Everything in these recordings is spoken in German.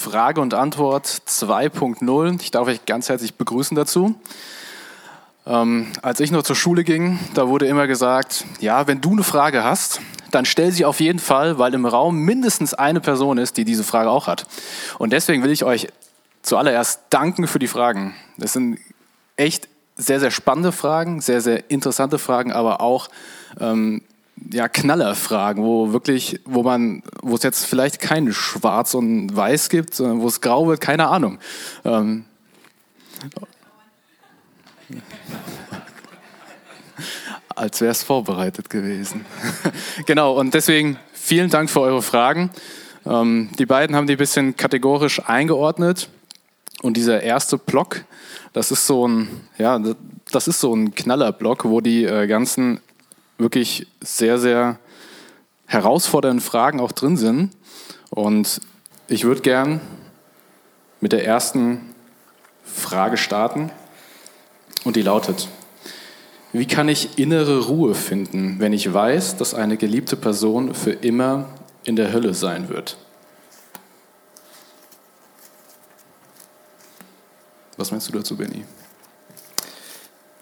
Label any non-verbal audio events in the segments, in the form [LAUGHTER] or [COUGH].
Frage und Antwort 2.0. Ich darf euch ganz herzlich begrüßen dazu. Ähm, als ich noch zur Schule ging, da wurde immer gesagt, ja, wenn du eine Frage hast, dann stell sie auf jeden Fall, weil im Raum mindestens eine Person ist, die diese Frage auch hat. Und deswegen will ich euch zuallererst danken für die Fragen. Das sind echt sehr, sehr spannende Fragen, sehr, sehr interessante Fragen, aber auch ähm, ja, Knallerfragen, wo wirklich, wo man, wo es jetzt vielleicht kein Schwarz und Weiß gibt, sondern wo es grau wird, keine Ahnung. Ähm, [LAUGHS] als wäre es vorbereitet gewesen. [LAUGHS] genau, und deswegen vielen Dank für eure Fragen. Ähm, die beiden haben die ein bisschen kategorisch eingeordnet. Und dieser erste Block, das ist so ein, ja, das ist so ein Knallerblock, wo die äh, ganzen wirklich sehr, sehr herausfordernden Fragen auch drin sind. Und ich würde gern mit der ersten Frage starten. Und die lautet, wie kann ich innere Ruhe finden, wenn ich weiß, dass eine geliebte Person für immer in der Hölle sein wird? Was meinst du dazu, Benny?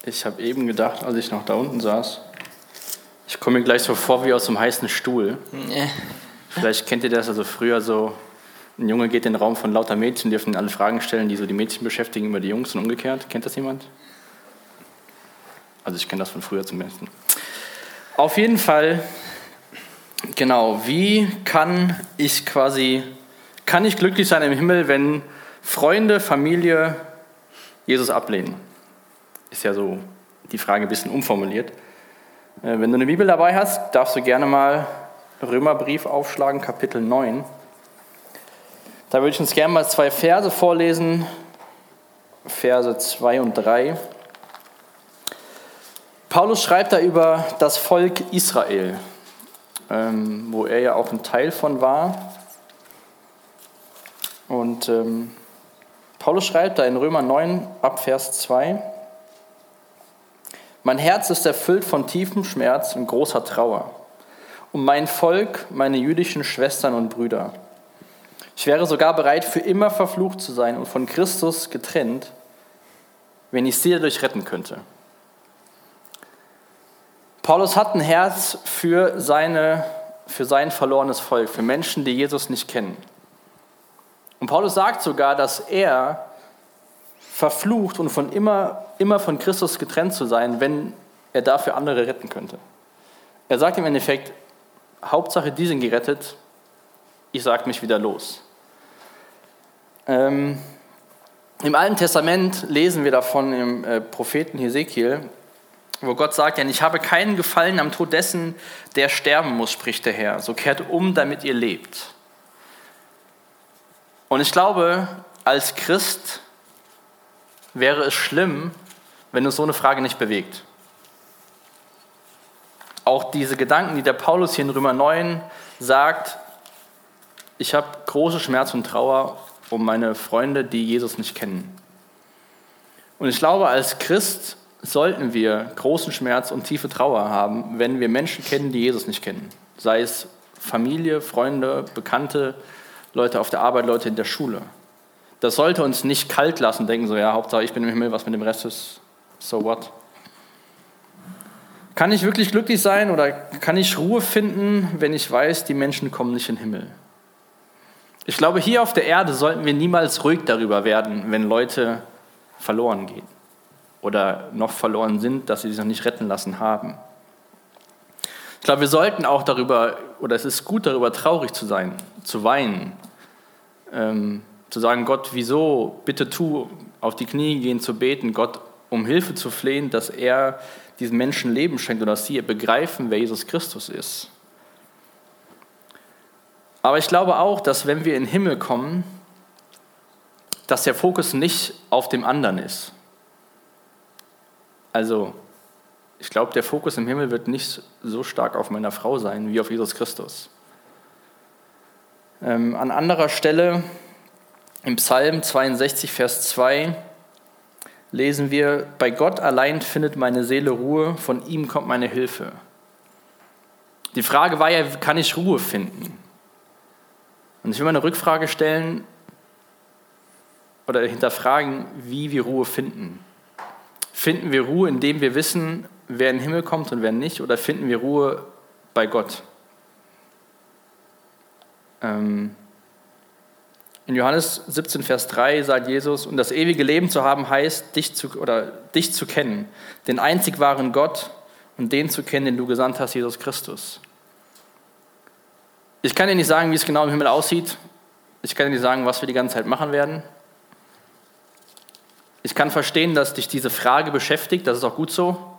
Ich habe eben gedacht, als ich noch da unten saß, ich komme mir gleich so vor wie aus einem heißen Stuhl. Vielleicht kennt ihr das, also früher so, ein Junge geht in den Raum von lauter Mädchen, dürfen alle Fragen stellen, die so die Mädchen beschäftigen über die Jungs und umgekehrt. Kennt das jemand? Also ich kenne das von früher zumindest. Auf jeden Fall, genau, wie kann ich quasi, kann ich glücklich sein im Himmel, wenn Freunde, Familie Jesus ablehnen? Ist ja so die Frage ein bisschen umformuliert. Äh, wenn du eine Bibel dabei hast, darfst du gerne mal Römerbrief aufschlagen, Kapitel 9. Da würde ich uns gerne mal zwei Verse vorlesen, Verse 2 und 3. Paulus schreibt da über das Volk Israel, ähm, wo er ja auch ein Teil von war. Und ähm, Paulus schreibt da in Römer 9 ab Vers 2, mein Herz ist erfüllt von tiefem Schmerz und großer Trauer. Um mein Volk, meine jüdischen Schwestern und Brüder. Ich wäre sogar bereit, für immer verflucht zu sein und von Christus getrennt, wenn ich sie dadurch retten könnte. Paulus hat ein Herz für, seine, für sein verlorenes Volk, für Menschen, die Jesus nicht kennen. Und Paulus sagt sogar, dass er verflucht und von immer, immer von Christus getrennt zu sein, wenn er dafür andere retten könnte. Er sagt im Endeffekt, Hauptsache, die sind gerettet, ich sage mich wieder los. Ähm, Im Alten Testament lesen wir davon im äh, Propheten Hesekiel, wo Gott sagt, denn ich habe keinen Gefallen am Tod dessen, der sterben muss, spricht der Herr. So kehrt um, damit ihr lebt. Und ich glaube, als Christ wäre es schlimm, wenn uns so eine Frage nicht bewegt. Auch diese Gedanken, die der Paulus hier in Römer 9 sagt, ich habe große Schmerz und Trauer um meine Freunde, die Jesus nicht kennen. Und ich glaube, als Christ sollten wir großen Schmerz und tiefe Trauer haben, wenn wir Menschen kennen, die Jesus nicht kennen. Sei es Familie, Freunde, Bekannte, Leute auf der Arbeit, Leute in der Schule. Das sollte uns nicht kalt lassen, denken so, ja, Hauptsache ich bin im Himmel, was mit dem Rest ist, so what. Kann ich wirklich glücklich sein oder kann ich Ruhe finden, wenn ich weiß, die Menschen kommen nicht in den Himmel? Ich glaube, hier auf der Erde sollten wir niemals ruhig darüber werden, wenn Leute verloren gehen oder noch verloren sind, dass sie sich noch nicht retten lassen haben. Ich glaube, wir sollten auch darüber, oder es ist gut darüber traurig zu sein, zu weinen, ähm, zu sagen, Gott, wieso, bitte tu, auf die Knie gehen zu beten, Gott um Hilfe zu flehen, dass er diesen Menschen Leben schenkt und dass sie begreifen, wer Jesus Christus ist. Aber ich glaube auch, dass wenn wir in den Himmel kommen, dass der Fokus nicht auf dem anderen ist. Also, ich glaube, der Fokus im Himmel wird nicht so stark auf meiner Frau sein wie auf Jesus Christus. Ähm, an anderer Stelle im Psalm 62, Vers 2 lesen wir, bei Gott allein findet meine Seele Ruhe, von ihm kommt meine Hilfe. Die Frage war ja, kann ich Ruhe finden? Und ich will mal eine Rückfrage stellen, oder hinterfragen, wie wir Ruhe finden. Finden wir Ruhe, indem wir wissen, wer in den Himmel kommt und wer nicht, oder finden wir Ruhe bei Gott? Ähm, in Johannes 17, Vers 3 sagt Jesus, und das ewige Leben zu haben heißt, dich zu, oder dich zu kennen, den einzig wahren Gott und den zu kennen, den du gesandt hast, Jesus Christus. Ich kann dir nicht sagen, wie es genau im Himmel aussieht. Ich kann dir nicht sagen, was wir die ganze Zeit machen werden. Ich kann verstehen, dass dich diese Frage beschäftigt, das ist auch gut so.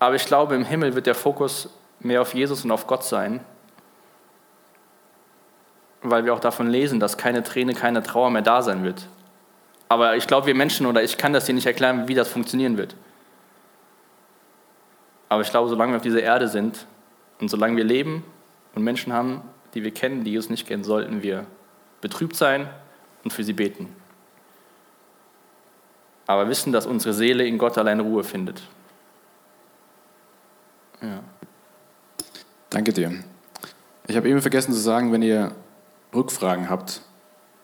Aber ich glaube, im Himmel wird der Fokus mehr auf Jesus und auf Gott sein, weil wir auch davon lesen, dass keine Träne, keine Trauer mehr da sein wird. Aber ich glaube, wir Menschen, oder ich kann das dir nicht erklären, wie das funktionieren wird. Aber ich glaube, solange wir auf dieser Erde sind und solange wir leben und Menschen haben, die wir kennen, die Jesus nicht kennen, sollten wir betrübt sein und für sie beten. Aber wissen, dass unsere Seele in Gott allein Ruhe findet. Ja. Danke dir. Ich habe eben vergessen zu sagen, wenn ihr Rückfragen habt,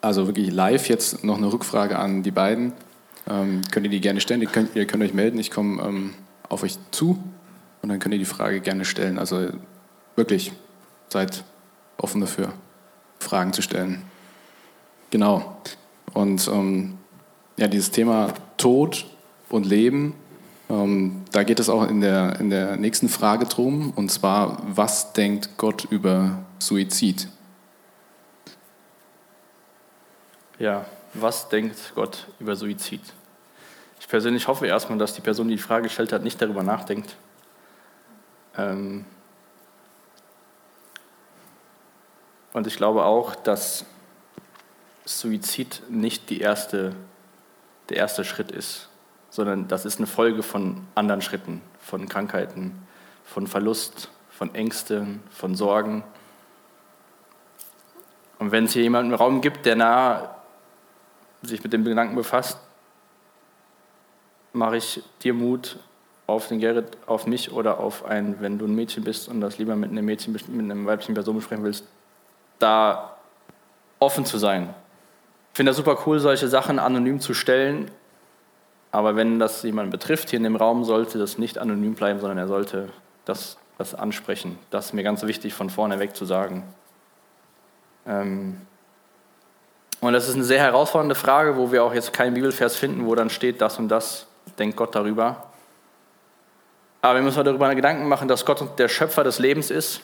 also wirklich live jetzt noch eine Rückfrage an die beiden, ähm, könnt ihr die gerne stellen. Ihr könnt, ihr könnt euch melden, ich komme ähm, auf euch zu und dann könnt ihr die Frage gerne stellen. Also wirklich, seid offen dafür, Fragen zu stellen. Genau. Und ähm, ja, dieses Thema Tod und Leben, ähm, da geht es auch in der, in der nächsten Frage drum. Und zwar, was denkt Gott über Suizid? Ja, was denkt Gott über Suizid? Ich persönlich hoffe erstmal, dass die Person, die die Frage gestellt hat, nicht darüber nachdenkt. Ähm, Und ich glaube auch, dass Suizid nicht die erste, der erste Schritt ist, sondern das ist eine Folge von anderen Schritten, von Krankheiten, von Verlust, von Ängsten, von Sorgen. Und wenn es hier jemanden im Raum gibt, der nah sich mit dem Gedanken befasst, mache ich dir Mut auf den Gerrit, auf mich oder auf ein, wenn du ein Mädchen bist und das lieber mit einem Mädchen, mit einem weiblichen Person besprechen willst, da offen zu sein. Ich finde das super cool, solche Sachen anonym zu stellen. Aber wenn das jemanden betrifft hier in dem Raum, sollte das nicht anonym bleiben, sondern er sollte das, das ansprechen. Das ist mir ganz wichtig von vorne weg zu sagen. Ähm und das ist eine sehr herausfordernde Frage, wo wir auch jetzt keinen Bibelvers finden, wo dann steht, das und das denkt Gott darüber. Aber wir müssen uns darüber Gedanken machen, dass Gott der Schöpfer des Lebens ist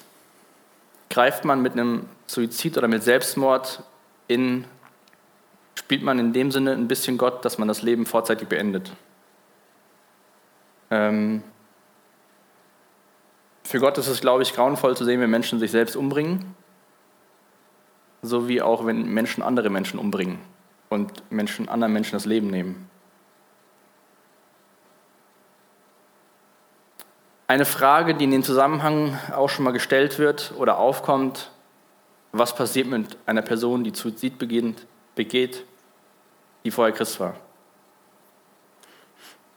greift man mit einem Suizid oder mit Selbstmord in, spielt man in dem Sinne ein bisschen Gott, dass man das Leben vorzeitig beendet. Ähm, für Gott ist es, glaube ich, grauenvoll zu sehen, wenn Menschen sich selbst umbringen, so wie auch wenn Menschen andere Menschen umbringen und Menschen anderen Menschen das Leben nehmen. Eine Frage, die in dem Zusammenhang auch schon mal gestellt wird oder aufkommt, was passiert mit einer Person, die Suizid beginnt, begeht, die vorher Christ war?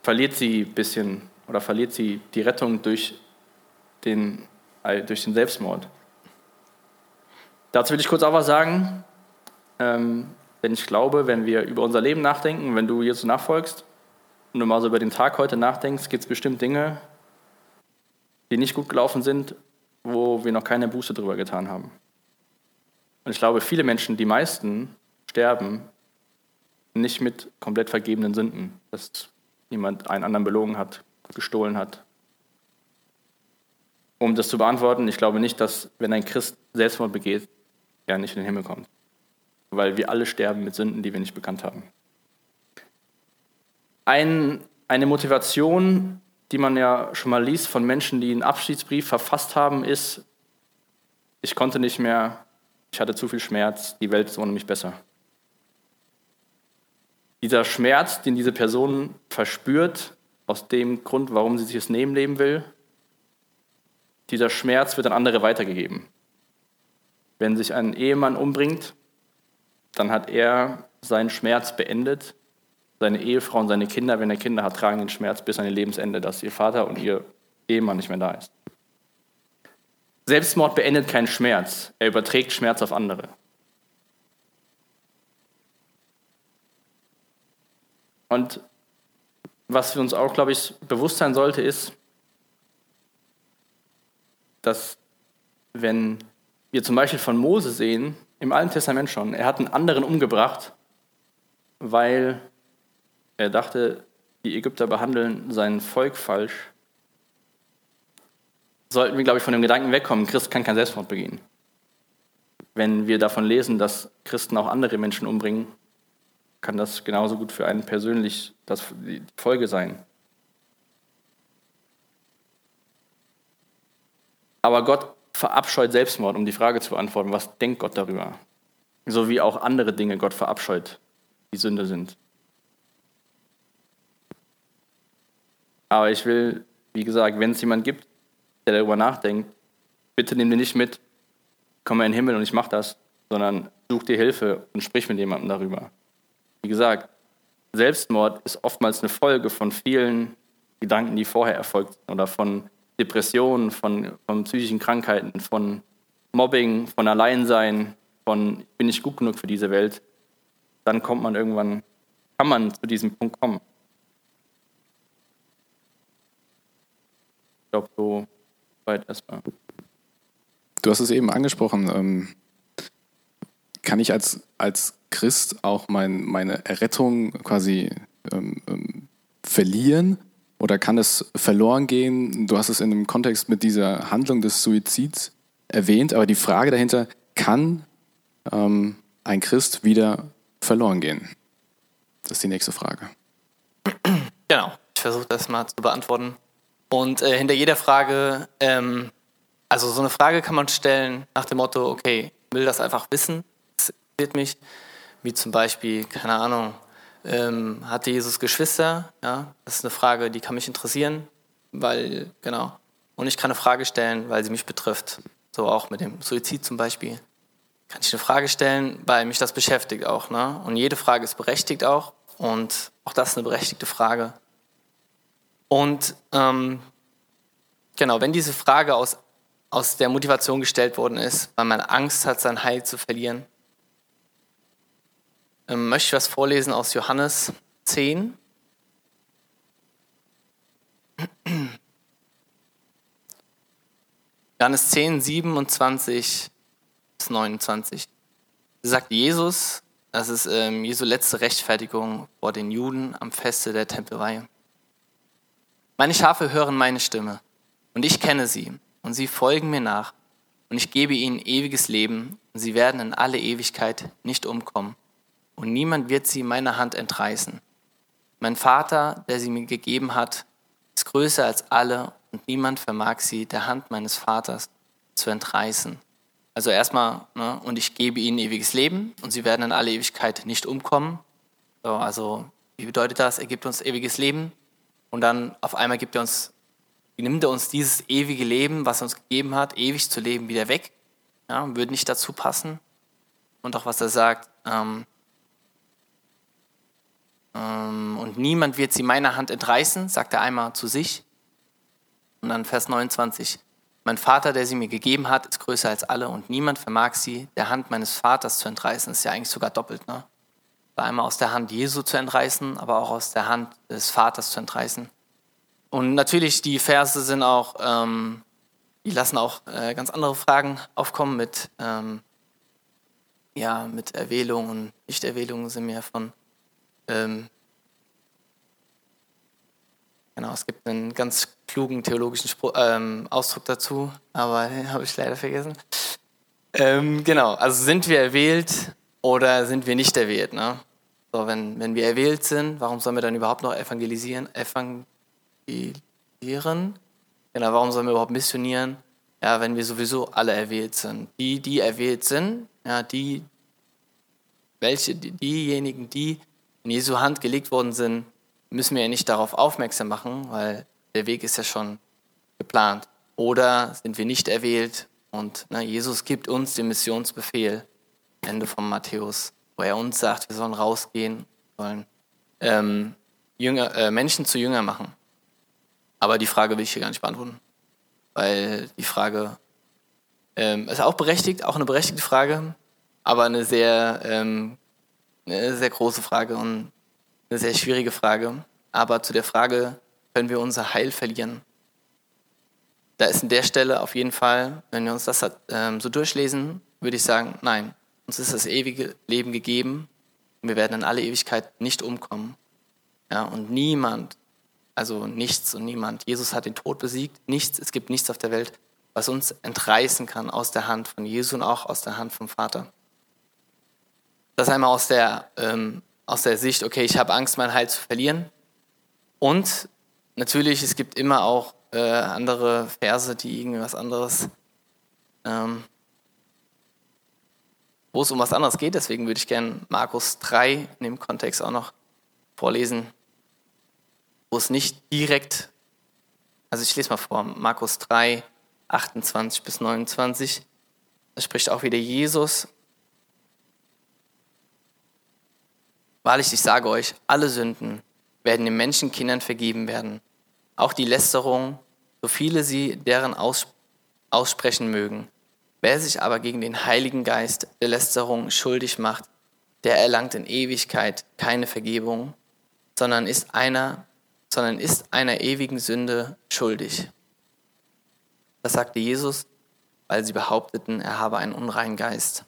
Verliert sie ein bisschen oder verliert sie die Rettung durch den, äh, durch den Selbstmord? Dazu will ich kurz auch was sagen. Ähm, denn ich glaube, wenn wir über unser Leben nachdenken, wenn du Jesus nachfolgst und du mal so über den Tag heute nachdenkst, gibt es bestimmt Dinge, die nicht gut gelaufen sind, wo wir noch keine Buße drüber getan haben. Und ich glaube, viele Menschen, die meisten, sterben nicht mit komplett vergebenen Sünden, dass jemand einen anderen belogen hat, gestohlen hat. Um das zu beantworten, ich glaube nicht, dass wenn ein Christ Selbstmord begeht, er nicht in den Himmel kommt. Weil wir alle sterben mit Sünden, die wir nicht bekannt haben. Ein, eine Motivation, die man ja schon mal liest von Menschen, die einen Abschiedsbrief verfasst haben, ist, ich konnte nicht mehr, ich hatte zu viel Schmerz, die Welt ist ohne mich besser. Dieser Schmerz, den diese Person verspürt, aus dem Grund, warum sie sich das Leben leben will, dieser Schmerz wird an andere weitergegeben. Wenn sich ein Ehemann umbringt, dann hat er seinen Schmerz beendet seine Ehefrau und seine Kinder, wenn er Kinder hat, tragen den Schmerz bis an ihr Lebensende, dass ihr Vater und ihr Ehemann nicht mehr da ist. Selbstmord beendet keinen Schmerz, er überträgt Schmerz auf andere. Und was für uns auch, glaube ich, bewusst sein sollte, ist, dass wenn wir zum Beispiel von Mose sehen, im Alten Testament schon, er hat einen anderen umgebracht, weil er dachte, die Ägypter behandeln sein Volk falsch, sollten wir, glaube ich, von dem Gedanken wegkommen, Christ kann kein Selbstmord begehen. Wenn wir davon lesen, dass Christen auch andere Menschen umbringen, kann das genauso gut für einen persönlich das, die Folge sein. Aber Gott verabscheut Selbstmord, um die Frage zu beantworten, was denkt Gott darüber? So wie auch andere Dinge Gott verabscheut, die Sünde sind. Aber ich will, wie gesagt, wenn es jemand gibt, der darüber nachdenkt, bitte nimm den nicht mit, komm mal in den Himmel und ich mach das, sondern such dir Hilfe und sprich mit jemandem darüber. Wie gesagt, Selbstmord ist oftmals eine Folge von vielen Gedanken, die vorher erfolgt sind oder von Depressionen, von, von psychischen Krankheiten, von Mobbing, von Alleinsein, von ich bin nicht gut genug für diese Welt. Dann kommt man irgendwann, kann man zu diesem Punkt kommen. Ich glaube, so weit erstmal. Du hast es eben angesprochen. Ähm, kann ich als, als Christ auch mein, meine Errettung quasi ähm, ähm, verlieren? Oder kann es verloren gehen? Du hast es in dem Kontext mit dieser Handlung des Suizids erwähnt, aber die Frage dahinter, kann ähm, ein Christ wieder verloren gehen? Das ist die nächste Frage. Genau, ich versuche das mal zu beantworten. Und äh, hinter jeder Frage, ähm, also so eine Frage kann man stellen nach dem Motto, okay, will das einfach wissen, das interessiert mich, wie zum Beispiel, keine Ahnung, ähm, hatte Jesus Geschwister? Ja, das ist eine Frage, die kann mich interessieren, weil, genau. Und ich kann eine Frage stellen, weil sie mich betrifft. So auch mit dem Suizid zum Beispiel. Kann ich eine Frage stellen, weil mich das beschäftigt auch. Ne? Und jede Frage ist berechtigt auch. Und auch das ist eine berechtigte Frage. Und ähm, genau, wenn diese Frage aus, aus der Motivation gestellt worden ist, weil man Angst hat, sein Heil zu verlieren, ähm, möchte ich was vorlesen aus Johannes 10. Johannes 10, 27 bis 29. Da sagt Jesus, das ist ähm, Jesu letzte Rechtfertigung vor den Juden am Feste der Tempelweihe. Meine Schafe hören meine Stimme und ich kenne sie und sie folgen mir nach und ich gebe ihnen ewiges Leben und sie werden in alle Ewigkeit nicht umkommen und niemand wird sie meiner Hand entreißen. Mein Vater, der sie mir gegeben hat, ist größer als alle und niemand vermag sie der Hand meines Vaters zu entreißen. Also erstmal, ne, und ich gebe ihnen ewiges Leben und sie werden in alle Ewigkeit nicht umkommen. So, also, wie bedeutet das? Er gibt uns ewiges Leben und dann auf einmal gibt er uns, nimmt er uns dieses ewige Leben, was er uns gegeben hat, ewig zu leben, wieder weg. Ja, würde nicht dazu passen. Und auch was er sagt, ähm, und niemand wird sie meiner Hand entreißen, sagt er einmal zu sich. Und dann Vers 29. Mein Vater, der sie mir gegeben hat, ist größer als alle und niemand vermag sie der Hand meines Vaters zu entreißen. Ist ja eigentlich sogar doppelt. Ne? Einmal aus der Hand Jesu zu entreißen, aber auch aus der Hand des Vaters zu entreißen. Und natürlich, die Verse sind auch, ähm, die lassen auch äh, ganz andere Fragen aufkommen mit, ähm, ja, mit Erwählung und Nichterwählung sind mehr von ähm, genau, es gibt einen ganz klugen theologischen Spruch, ähm, Ausdruck dazu, aber den habe ich leider vergessen. Ähm, genau, also sind wir erwählt oder sind wir nicht erwählt? Ne? So, wenn, wenn wir erwählt sind, warum sollen wir dann überhaupt noch evangelisieren? Evangelisieren? Genau, warum sollen wir überhaupt missionieren? Ja, wenn wir sowieso alle erwählt sind. Die, die erwählt sind, ja, die, welche, die, diejenigen, die in Jesu Hand gelegt worden sind, müssen wir ja nicht darauf aufmerksam machen, weil der Weg ist ja schon geplant. Oder sind wir nicht erwählt und na, Jesus gibt uns den Missionsbefehl, Ende von Matthäus, wo er uns sagt, wir sollen rausgehen, sollen ähm, Jünger, äh, Menschen zu Jünger machen. Aber die Frage will ich hier gar nicht beantworten, weil die Frage ähm, ist auch berechtigt, auch eine berechtigte Frage, aber eine sehr ähm, eine sehr große Frage und eine sehr schwierige Frage. Aber zu der Frage, können wir unser Heil verlieren? Da ist an der Stelle auf jeden Fall, wenn wir uns das ähm, so durchlesen, würde ich sagen, nein, uns ist das ewige Leben gegeben und wir werden in alle Ewigkeit nicht umkommen. Ja, und niemand, also nichts und niemand, Jesus hat den Tod besiegt, nichts, es gibt nichts auf der Welt, was uns entreißen kann aus der Hand von Jesu und auch aus der Hand vom Vater. Das einmal aus der, ähm, aus der Sicht, okay, ich habe Angst, mein Heil zu verlieren. Und natürlich, es gibt immer auch äh, andere Verse, die irgendwas anderes, ähm, wo es um was anderes geht. Deswegen würde ich gerne Markus 3 in dem Kontext auch noch vorlesen, wo es nicht direkt, also ich lese mal vor, Markus 3, 28 bis 29. Da spricht auch wieder Jesus Wahrlich, ich sage euch, alle Sünden werden den Menschenkindern vergeben werden, auch die Lästerung, so viele sie deren aus, aussprechen mögen. Wer sich aber gegen den Heiligen Geist der Lästerung schuldig macht, der erlangt in Ewigkeit keine Vergebung, sondern ist einer, sondern ist einer ewigen Sünde schuldig. Das sagte Jesus, weil sie behaupteten, er habe einen unreinen Geist.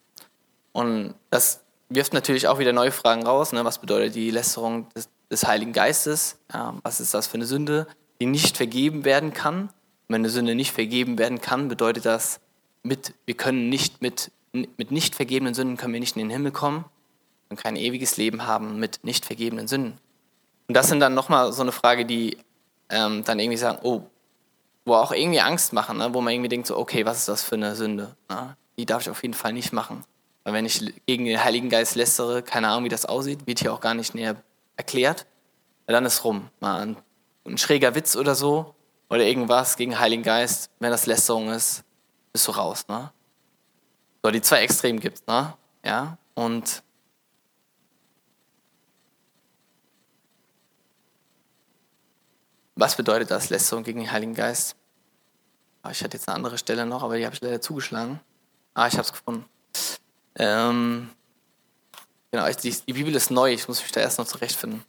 Und das wirft natürlich auch wieder neue Fragen raus. Ne? Was bedeutet die Lästerung des, des Heiligen Geistes? Ja, was ist das für eine Sünde, die nicht vergeben werden kann? Und wenn eine Sünde nicht vergeben werden kann, bedeutet das, mit, wir können nicht mit, mit nicht vergebenen Sünden können wir nicht in den Himmel kommen und kein ewiges Leben haben mit nicht vergebenen Sünden. Und das sind dann nochmal so eine Frage, die ähm, dann irgendwie sagen, oh, wo auch irgendwie Angst machen, ne? wo man irgendwie denkt, so, okay, was ist das für eine Sünde? Ne? Die darf ich auf jeden Fall nicht machen. Weil wenn ich gegen den Heiligen Geist lästere, keine Ahnung, wie das aussieht, wird hier auch gar nicht näher erklärt, dann ist rum. Mal ein, ein schräger Witz oder so oder irgendwas gegen den Heiligen Geist, wenn das Lästerung ist, bist du raus. Ne? So, die zwei Extremen gibt es. Ne? Ja? Und was bedeutet das, Lästerung gegen den Heiligen Geist? Ah, ich hatte jetzt eine andere Stelle noch, aber die habe ich leider zugeschlagen. Ah, ich habe es gefunden. Ähm, genau, die, die, Bibel ist neu, ich muss mich da erst noch zurechtfinden.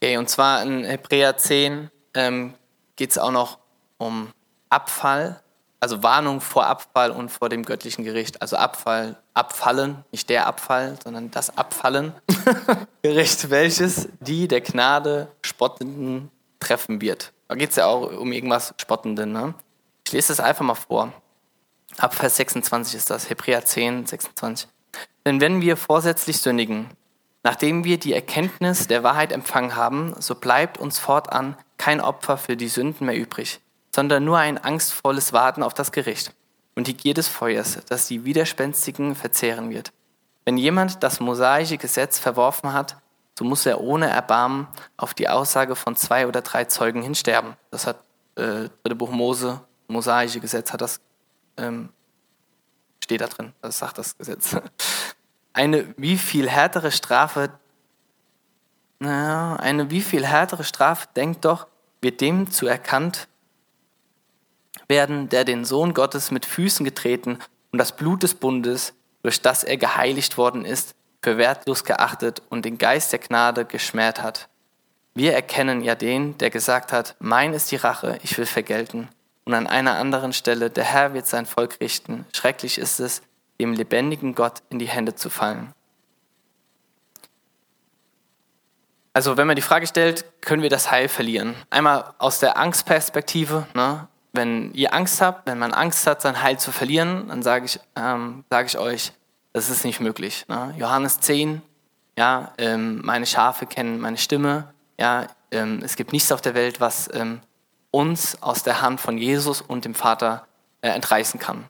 Okay, und zwar in Hebräer 10 ähm, geht es auch noch um Abfall, also Warnung vor Abfall und vor dem göttlichen Gericht. Also Abfall, Abfallen, nicht der Abfall, sondern das Abfallen. [LAUGHS] Gericht, welches die der Gnade Spottenden treffen wird. Da geht es ja auch um irgendwas Spottenden. Ne? Ich lese das einfach mal vor. Ab Vers 26 ist das, Hebräer 10, 26. Denn wenn wir vorsätzlich sündigen, nachdem wir die Erkenntnis der Wahrheit empfangen haben, so bleibt uns fortan kein Opfer für die Sünden mehr übrig, sondern nur ein angstvolles Warten auf das Gericht und die Gier des Feuers, das die Widerspenstigen verzehren wird. Wenn jemand das mosaische Gesetz verworfen hat, so muss er ohne Erbarmen auf die Aussage von zwei oder drei Zeugen hinsterben. Das hat äh, dritte Buch Mose, mosaische Gesetz hat das ähm, steht da drin, das sagt das Gesetz. [LAUGHS] Eine wie viel härtere Strafe, naja, eine wie viel härtere Strafe, denkt doch, wird dem zu erkannt werden, der den Sohn Gottes mit Füßen getreten und das Blut des Bundes, durch das er geheiligt worden ist, für wertlos geachtet und den Geist der Gnade geschmäht hat. Wir erkennen ja den, der gesagt hat, mein ist die Rache, ich will vergelten. Und an einer anderen Stelle, der Herr wird sein Volk richten. Schrecklich ist es, dem lebendigen Gott in die Hände zu fallen. Also wenn man die Frage stellt, können wir das Heil verlieren? Einmal aus der Angstperspektive. Ne? Wenn ihr Angst habt, wenn man Angst hat, sein Heil zu verlieren, dann sage ich, ähm, sage ich euch, das ist nicht möglich. Ne? Johannes 10, ja, ähm, meine Schafe kennen meine Stimme. Ja, ähm, es gibt nichts auf der Welt, was ähm, uns aus der Hand von Jesus und dem Vater äh, entreißen kann.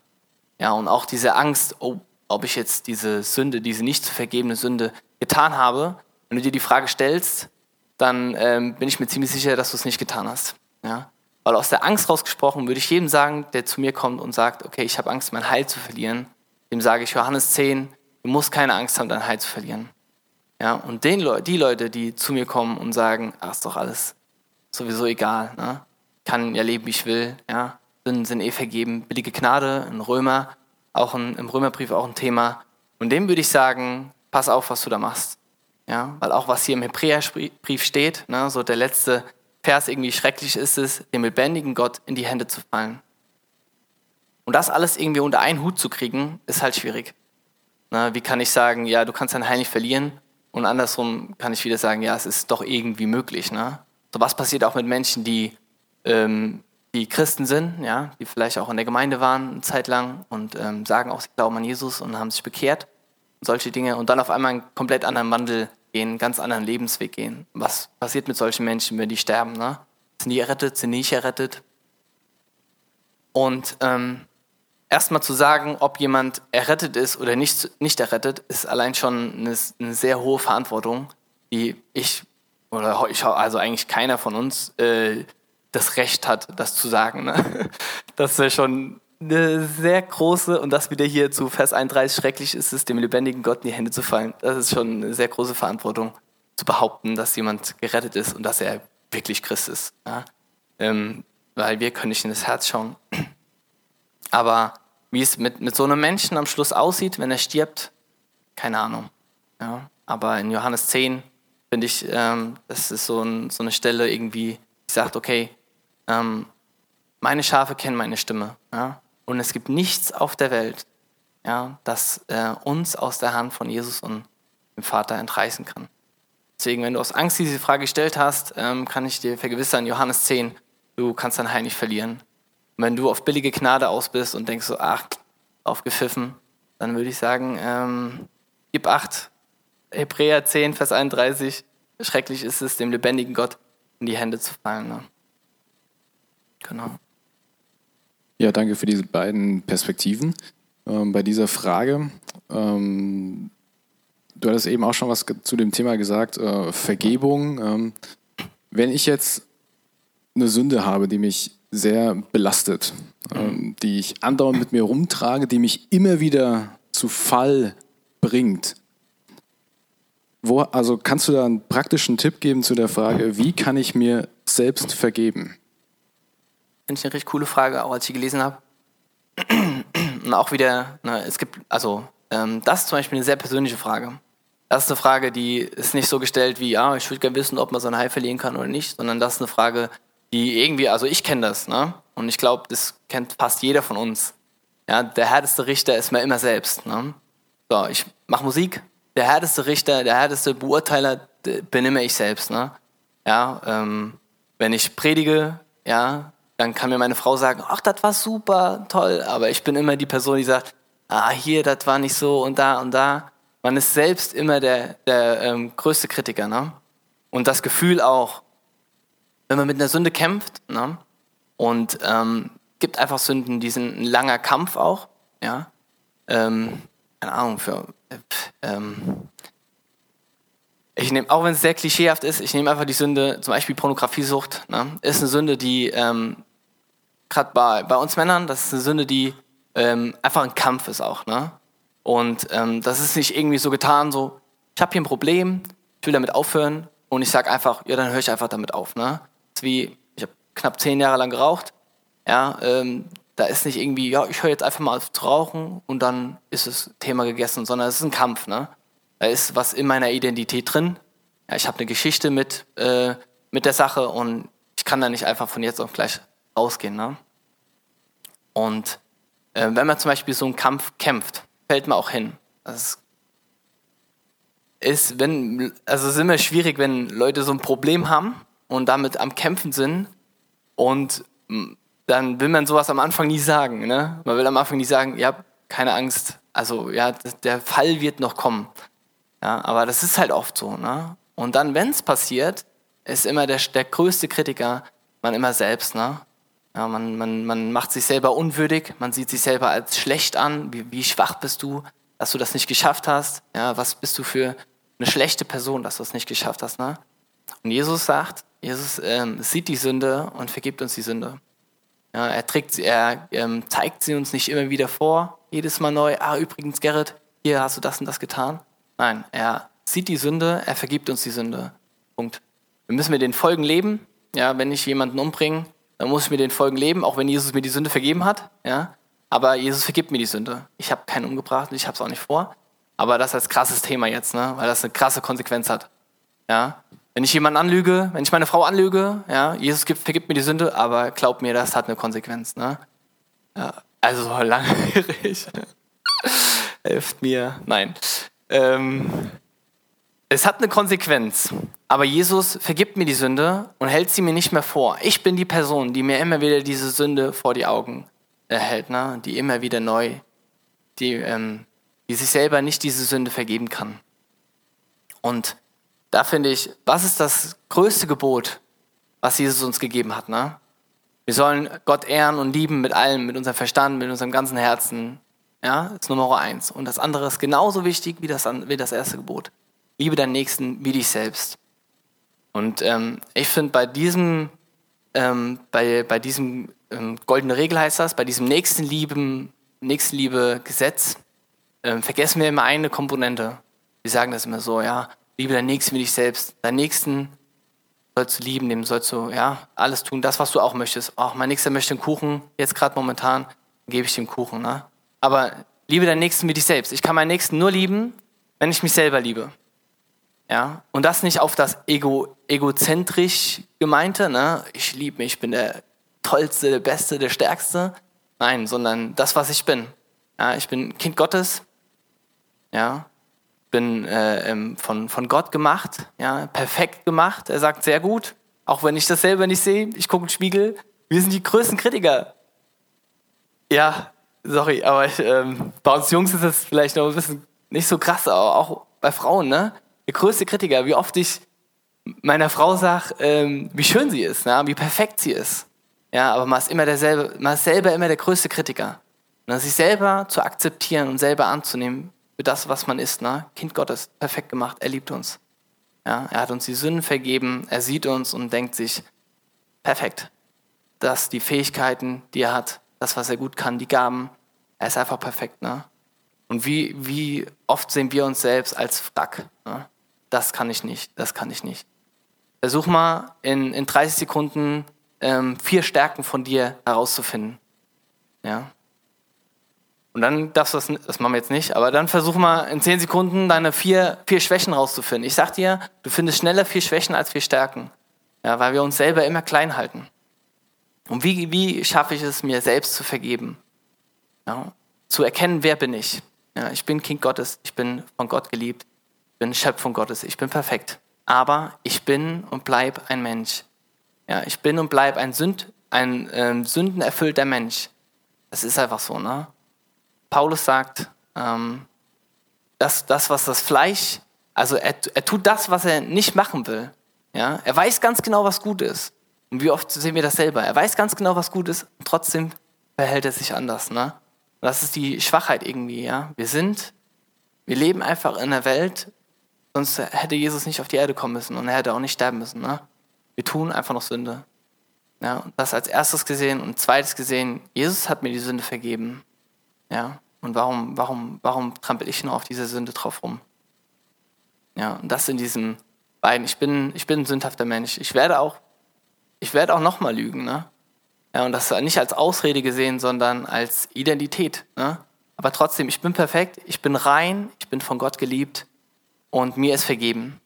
Ja, und auch diese Angst, oh, ob ich jetzt diese Sünde, diese nicht zu vergebene Sünde getan habe, wenn du dir die Frage stellst, dann ähm, bin ich mir ziemlich sicher, dass du es nicht getan hast. Ja? Weil aus der Angst rausgesprochen würde ich jedem sagen, der zu mir kommt und sagt, okay, ich habe Angst, mein Heil zu verlieren, dem sage ich Johannes 10, du musst keine Angst haben, dein Heil zu verlieren. Ja, und den Le die Leute, die zu mir kommen und sagen, ach, ist doch alles sowieso egal, ne? Kann ja leben, wie ich will, ja, sind, sind eh vergeben. Billige Gnade, ein Römer, auch ein, im Römerbrief auch ein Thema. Und dem würde ich sagen, pass auf, was du da machst. Ja, weil auch was hier im Hebräerbrief steht, ne, so der letzte Vers irgendwie schrecklich ist es, dem lebendigen Gott in die Hände zu fallen. Und das alles irgendwie unter einen Hut zu kriegen, ist halt schwierig. Ne, wie kann ich sagen, ja, du kannst dein Heil nicht verlieren und andersrum kann ich wieder sagen, ja, es ist doch irgendwie möglich. Ne? So was passiert auch mit Menschen, die, ähm, die Christen sind, ja, die vielleicht auch in der Gemeinde waren eine Zeit lang und ähm, sagen auch, sie glauben an Jesus und haben sich bekehrt solche Dinge und dann auf einmal einen komplett anderen Wandel gehen, einen ganz anderen Lebensweg gehen. Was passiert mit solchen Menschen, wenn die sterben? Ne? Sind die errettet, sind die nicht errettet? Und ähm, erstmal zu sagen, ob jemand errettet ist oder nicht, nicht errettet, ist allein schon eine, eine sehr hohe Verantwortung, die ich oder ich, also eigentlich keiner von uns äh, das Recht hat, das zu sagen. Ne? Das wäre schon eine sehr große, und das wieder hier zu Vers 31, schrecklich ist es, dem lebendigen Gott in die Hände zu fallen. Das ist schon eine sehr große Verantwortung, zu behaupten, dass jemand gerettet ist und dass er wirklich Christ ist. Ja? Ähm, weil wir können nicht in das Herz schauen. Aber wie es mit, mit so einem Menschen am Schluss aussieht, wenn er stirbt, keine Ahnung. Ja? Aber in Johannes 10 finde ich, ähm, das ist so, ein, so, eine Stelle irgendwie, die sagt, okay, ähm, meine Schafe kennen meine Stimme. Ja? Und es gibt nichts auf der Welt, ja, das äh, uns aus der Hand von Jesus und dem Vater entreißen kann. Deswegen, wenn du aus Angst diese Frage gestellt hast, ähm, kann ich dir vergewissern, Johannes 10, du kannst dein Heil nicht verlieren. Und wenn du auf billige Gnade aus bist und denkst so, ach, aufgepfiffen, dann würde ich sagen, ähm, gib acht. Hebräer 10, Vers 31, schrecklich ist es, dem lebendigen Gott in die Hände zu fallen. Ne? Genau. Ja, danke für diese beiden Perspektiven. Ähm, bei dieser Frage, ähm, du hattest eben auch schon was zu dem Thema gesagt, äh, Vergebung. Ähm, wenn ich jetzt eine Sünde habe, die mich sehr belastet, ähm, die ich andauernd mit mir rumtrage, die mich immer wieder zu Fall bringt, wo, also kannst du da einen praktischen Tipp geben zu der Frage, wie kann ich mir selbst vergeben? Finde ich eine richtig coole Frage, auch als ich gelesen habe. [CLEARS THROAT] Und auch wieder, ne, es gibt, also, ähm, das ist zum Beispiel eine sehr persönliche Frage. Das ist eine Frage, die ist nicht so gestellt wie, ja, ich würde gerne wissen, ob man sein Hai verlieren kann oder nicht, sondern das ist eine Frage, die irgendwie, also ich kenne das, ne? Und ich glaube, das kennt fast jeder von uns. Ja, der härteste Richter ist man immer selbst. Ne? So, ich mache Musik, der härteste Richter, der härteste Beurteiler bin immer ich selbst. Ne? Ja, ähm, wenn ich predige, ja, dann kann mir meine Frau sagen, ach, das war super, toll, aber ich bin immer die Person, die sagt, ah, hier, das war nicht so und da und da. Man ist selbst immer der, der ähm, größte Kritiker. Ne? Und das Gefühl auch, wenn man mit einer Sünde kämpft, ne? und ähm, gibt einfach Sünden, die sind ein langer Kampf auch, ja, ähm, keine Ahnung, für, äh, ähm, ich nehme, auch wenn es sehr klischeehaft ist, ich nehme einfach die Sünde, zum Beispiel Pornografiesucht, ne, ist eine Sünde, die ähm, gerade bei, bei uns Männern, das ist eine Sünde, die ähm, einfach ein Kampf ist auch. Ne? Und ähm, das ist nicht irgendwie so getan, so, ich habe hier ein Problem, ich will damit aufhören und ich sage einfach, ja, dann höre ich einfach damit auf. Ne? Das ist wie, ich habe knapp zehn Jahre lang geraucht, ja, ähm, da ist nicht irgendwie, ja, ich höre jetzt einfach mal auf zu rauchen und dann ist das Thema gegessen, sondern es ist ein Kampf. Ne? Da ist was in meiner Identität drin. Ja, ich habe eine Geschichte mit, äh, mit der Sache und ich kann da nicht einfach von jetzt auf gleich rausgehen. Ne? Und äh, wenn man zum Beispiel so einen Kampf kämpft, fällt man auch hin. Das ist, wenn, also es ist immer schwierig, wenn Leute so ein Problem haben und damit am Kämpfen sind und dann will man sowas am Anfang nie sagen. Ne? Man will am Anfang nie sagen, ja, keine Angst, also ja, der Fall wird noch kommen. Ja, aber das ist halt oft so. Ne? Und dann, wenn es passiert, ist immer der, der größte Kritiker man immer selbst. Ne? Ja, man, man, man macht sich selber unwürdig, man sieht sich selber als schlecht an. Wie, wie schwach bist du, dass du das nicht geschafft hast? Ja, was bist du für eine schlechte Person, dass du es nicht geschafft hast? Ne? Und Jesus sagt, Jesus ähm, sieht die Sünde und vergibt uns die Sünde. Ja, er, trägt, er ähm, zeigt sie uns nicht immer wieder vor, jedes Mal neu. Ah, übrigens, Gerrit, hier hast du das und das getan. Nein, er sieht die Sünde, er vergibt uns die Sünde. Punkt. Wir müssen mit den Folgen leben. Ja, wenn ich jemanden umbringe, dann muss ich mit den Folgen leben, auch wenn Jesus mir die Sünde vergeben hat. Ja? Aber Jesus vergibt mir die Sünde. Ich habe keinen umgebracht und ich habe es auch nicht vor. Aber das als krasses Thema jetzt, ne? weil das eine krasse Konsequenz hat. Ja? Wenn ich jemanden anlüge, wenn ich meine Frau anlüge, ja, Jesus gibt, vergibt mir die Sünde, aber glaub mir, das hat eine Konsequenz. Ne? Ja, also [LAUGHS] langwierig. Helft mir. Nein. Ähm, es hat eine Konsequenz, aber Jesus vergibt mir die Sünde und hält sie mir nicht mehr vor. Ich bin die Person, die mir immer wieder diese Sünde vor die Augen erhält, ne? die immer wieder neu, die, ähm, die sich selber nicht diese Sünde vergeben kann. Und da finde ich, was ist das größte Gebot, was Jesus uns gegeben hat? Ne? Wir sollen Gott ehren und lieben mit allem, mit unserem Verstand, mit unserem ganzen Herzen. Ja, das ist Nummer eins. Und das andere ist genauso wichtig wie das, wie das erste Gebot. Liebe deinen Nächsten wie dich selbst. Und ähm, ich finde, bei diesem, ähm, bei, bei diesem ähm, goldene Regel heißt das, bei diesem Nächstenlieben, Nächstenliebe-Gesetz, ähm, vergessen wir immer eine Komponente. Wir sagen das immer so, ja, liebe deinen Nächsten wie dich selbst. Deinen Nächsten sollst du lieben, dem sollst du, ja, alles tun, das, was du auch möchtest. Ach, mein Nächster möchte einen Kuchen, jetzt gerade momentan, gebe ich dem Kuchen, ne? Aber liebe deinen Nächsten wie dich selbst. Ich kann meinen Nächsten nur lieben, wenn ich mich selber liebe. Ja, und das nicht auf das Ego, egozentrisch gemeinte, ne? ich liebe mich, ich bin der Tollste, der Beste, der Stärkste. Nein, sondern das, was ich bin. Ja, ich bin Kind Gottes, ja, bin äh, ähm, von, von Gott gemacht, ja, perfekt gemacht. Er sagt sehr gut, auch wenn ich das selber nicht sehe. Ich gucke in den Spiegel. Wir sind die größten Kritiker. Ja, sorry, aber ähm, bei uns Jungs ist das vielleicht noch ein bisschen nicht so krass, aber auch bei Frauen, ne? der größte Kritiker, wie oft ich meiner Frau sage, ähm, wie schön sie ist, na, wie perfekt sie ist. Ja, aber man ist immer derselbe, man ist selber immer der größte Kritiker. Und sich selber zu akzeptieren und selber anzunehmen für das, was man ist, ne? Kind Gottes, perfekt gemacht, er liebt uns. Ja, er hat uns die Sünden vergeben, er sieht uns und denkt sich, perfekt. Das, die Fähigkeiten, die er hat, das, was er gut kann, die Gaben, er ist einfach perfekt, ne? Und wie, wie oft sehen wir uns selbst als Frack? Ne? das kann ich nicht, das kann ich nicht. Versuch mal in, in 30 Sekunden ähm, vier Stärken von dir herauszufinden. Ja. Und dann darfst du das, das machen wir jetzt nicht, aber dann versuch mal in 10 Sekunden deine vier, vier Schwächen rauszufinden. Ich sag dir, du findest schneller vier Schwächen als vier Stärken. Ja, weil wir uns selber immer klein halten. Und wie, wie schaffe ich es, mir selbst zu vergeben? Ja, zu erkennen, wer bin ich? Ja, ich bin Kind Gottes, ich bin von Gott geliebt bin Schöpfung Gottes, ich bin perfekt. Aber ich bin und bleib ein Mensch. Ja, ich bin und bleib ein, Sünd, ein ähm, sündenerfüllter Mensch. Das ist einfach so, ne? Paulus sagt, ähm, das, das, was das Fleisch, also er, er tut das, was er nicht machen will. Ja? Er weiß ganz genau, was gut ist. Und wie oft sehen wir das selber? Er weiß ganz genau, was gut ist, und trotzdem verhält er sich anders. Ne? Das ist die Schwachheit irgendwie. Ja? Wir sind, wir leben einfach in einer Welt, Sonst hätte Jesus nicht auf die Erde kommen müssen und er hätte auch nicht sterben müssen. Ne? Wir tun einfach noch Sünde. Ja, und das als erstes gesehen und zweites gesehen, Jesus hat mir die Sünde vergeben. Ja, und warum, warum, warum trampel ich nur auf diese Sünde drauf rum? Ja, und das in diesen beiden. Ich bin, ich bin ein sündhafter Mensch. Ich werde auch, ich werde auch nochmal lügen. Ne? Ja, und das nicht als Ausrede gesehen, sondern als Identität. Ne? Aber trotzdem, ich bin perfekt, ich bin rein, ich bin von Gott geliebt und mir ist vergeben.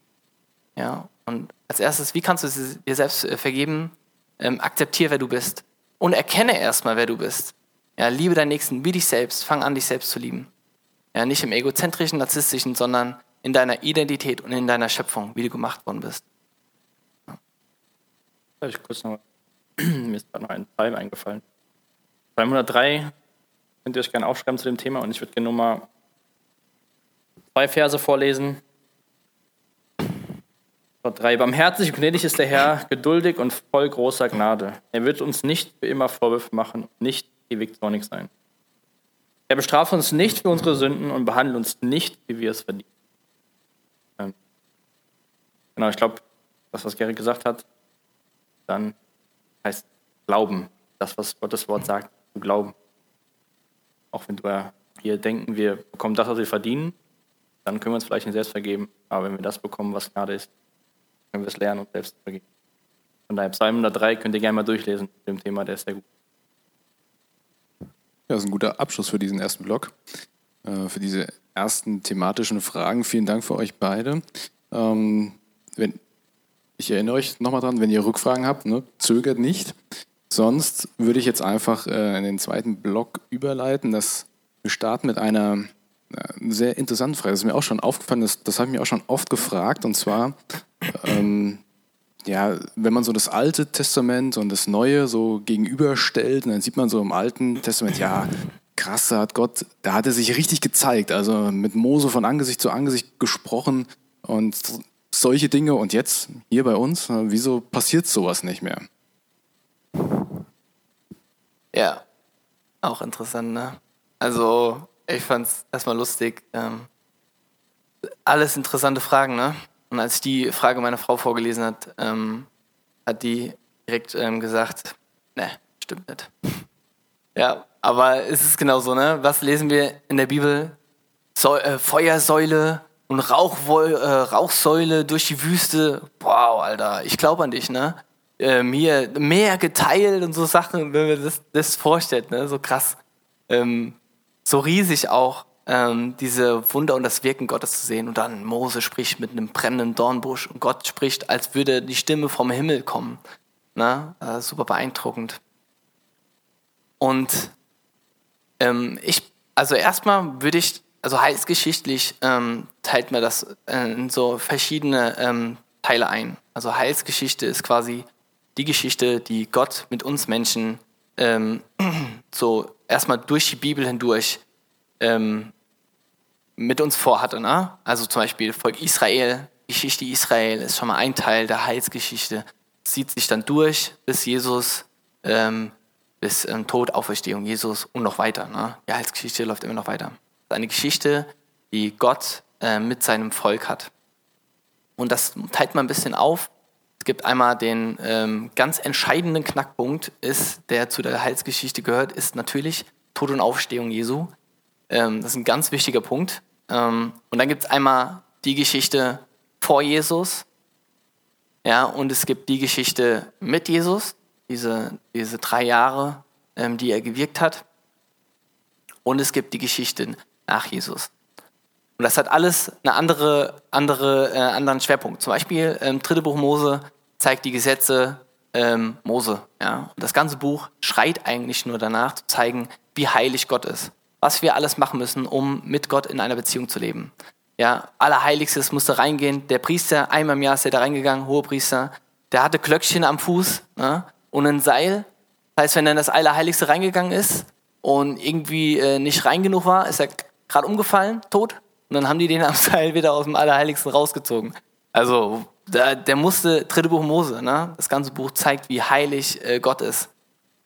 Ja, und als erstes, wie kannst du dir selbst äh, vergeben? Ähm, akzeptiere, wer du bist und erkenne erstmal, wer du bist. Ja, liebe deinen Nächsten wie dich selbst. Fang an, dich selbst zu lieben. Ja, nicht im egozentrischen, narzisstischen, sondern in deiner Identität und in deiner Schöpfung, wie du gemacht worden bist. Ja. Ich kurz noch, [CLEARS THROAT] mir ist gerade noch ein Psalm eingefallen. Psalm 103 könnt ihr euch gerne aufschreiben zu dem Thema und ich würde gerne nur mal zwei Verse vorlesen. Gott 3. Barmherzig und gnädig ist der Herr, geduldig und voll großer Gnade. Er wird uns nicht für immer Vorwürfe machen und nicht ewig zornig sein. Er bestraft uns nicht für unsere Sünden und behandelt uns nicht, wie wir es verdienen. Ähm, genau, ich glaube, das, was Gerrit gesagt hat, dann heißt Glauben. Das, was Gottes Wort sagt, zu glauben. Auch wenn wir denken, wir bekommen das, was wir verdienen, dann können wir uns vielleicht nicht selbst vergeben. Aber wenn wir das bekommen, was Gnade ist, können wir es lernen und selbst vergeben. Von daher, Psalm 103 könnt ihr gerne mal durchlesen zu dem Thema, der ist sehr gut. Ja, das ist ein guter Abschluss für diesen ersten Block, äh, für diese ersten thematischen Fragen. Vielen Dank für euch beide. Ähm, wenn, ich erinnere euch nochmal dran, wenn ihr Rückfragen habt, ne, zögert nicht. Sonst würde ich jetzt einfach äh, in den zweiten Block überleiten. Das, wir starten mit einer äh, sehr interessanten Frage. Das ist mir auch schon aufgefallen, das, das habe ich mir auch schon oft gefragt. Und zwar, ähm, ja, wenn man so das Alte Testament und das Neue so gegenüberstellt, dann sieht man so im Alten Testament, ja, krass, da hat Gott, da hat er sich richtig gezeigt. Also mit Mose von Angesicht zu Angesicht gesprochen und solche Dinge. Und jetzt hier bei uns, wieso passiert sowas nicht mehr? Ja, auch interessant, ne? Also, ich fand es erstmal lustig. Ähm, alles interessante Fragen, ne? Und als ich die Frage meiner Frau vorgelesen hat, ähm, hat die direkt ähm, gesagt, ne, stimmt nicht. Ja, aber es ist genau so, ne? Was lesen wir in der Bibel? So, äh, Feuersäule und Rauchwoll, äh, Rauchsäule durch die Wüste. Wow, Alter, ich glaube an dich, ne? Ähm, hier mehr geteilt und so Sachen, wenn man das, das vorstellt, ne? So krass. Ähm, so riesig auch ähm, diese Wunder und das Wirken Gottes zu sehen. Und dann Mose spricht mit einem brennenden Dornbusch und Gott spricht, als würde die Stimme vom Himmel kommen. Ne? Äh, super beeindruckend. Und ähm, ich, also erstmal würde ich, also heilsgeschichtlich ähm, teilt man das äh, in so verschiedene ähm, Teile ein. Also Heilsgeschichte ist quasi die Geschichte, die Gott mit uns Menschen ähm, [CLEARS THROAT] so erstmal durch die Bibel hindurch ähm, mit uns vorhatte. Ne? Also zum Beispiel Volk Israel, Geschichte Israel ist schon mal ein Teil der Heilsgeschichte, zieht sich dann durch bis Jesus ähm, bis ähm, Tod, Auferstehung Jesus und noch weiter. Ne? Die Heilsgeschichte läuft immer noch weiter. Eine Geschichte, die Gott äh, mit seinem Volk hat. Und das teilt man ein bisschen auf. Es gibt einmal den ähm, ganz entscheidenden Knackpunkt, ist, der zu der Heilsgeschichte gehört, ist natürlich Tod und Auferstehung Jesu. Ähm, das ist ein ganz wichtiger Punkt. Ähm, und dann gibt es einmal die Geschichte vor Jesus. Ja, und es gibt die Geschichte mit Jesus diese, diese drei Jahre, ähm, die er gewirkt hat. Und es gibt die Geschichten nach Jesus. Und das hat alles eine andere, andere, äh, anderen Schwerpunkt. Zum Beispiel ähm, dritte Buch Mose zeigt die Gesetze ähm, Mose. Ja? Und das ganze Buch schreit eigentlich nur danach zu zeigen, wie heilig Gott ist. Was wir alles machen müssen, um mit Gott in einer Beziehung zu leben. Ja, Allerheiligstes musste reingehen. Der Priester, einmal im Jahr ist er da reingegangen, hoher Priester. Der hatte Glöckchen am Fuß. Ne? und ein Seil. Das heißt, wenn er in das Allerheiligste reingegangen ist und irgendwie äh, nicht rein genug war, ist er gerade umgefallen, tot. Und dann haben die den am Seil wieder aus dem Allerheiligsten rausgezogen. Also, der, der musste, dritte Buch Mose, ne? das ganze Buch zeigt, wie heilig äh, Gott ist.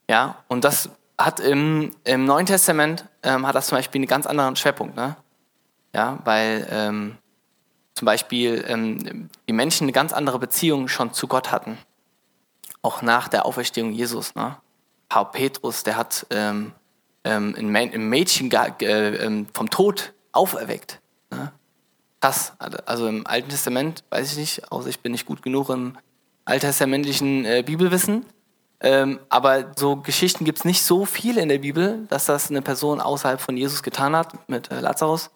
Ja, und das hat im, im Neuen Testament, ähm, hat das zum Beispiel einen ganz anderen Schwerpunkt. Ne? Ja, weil ähm, zum Beispiel ähm, die Menschen eine ganz andere Beziehung schon zu Gott hatten auch nach der Auferstehung Jesus. Ne? Herr Petrus, der hat ähm, ähm, ein Mädchen äh, vom Tod auferweckt. Ne? Krass. Also im Alten Testament, weiß ich nicht, außer ich bin nicht gut genug im alttestamentlichen äh, Bibelwissen. Ähm, aber so Geschichten gibt es nicht so viele in der Bibel, dass das eine Person außerhalb von Jesus getan hat mit äh, Lazarus.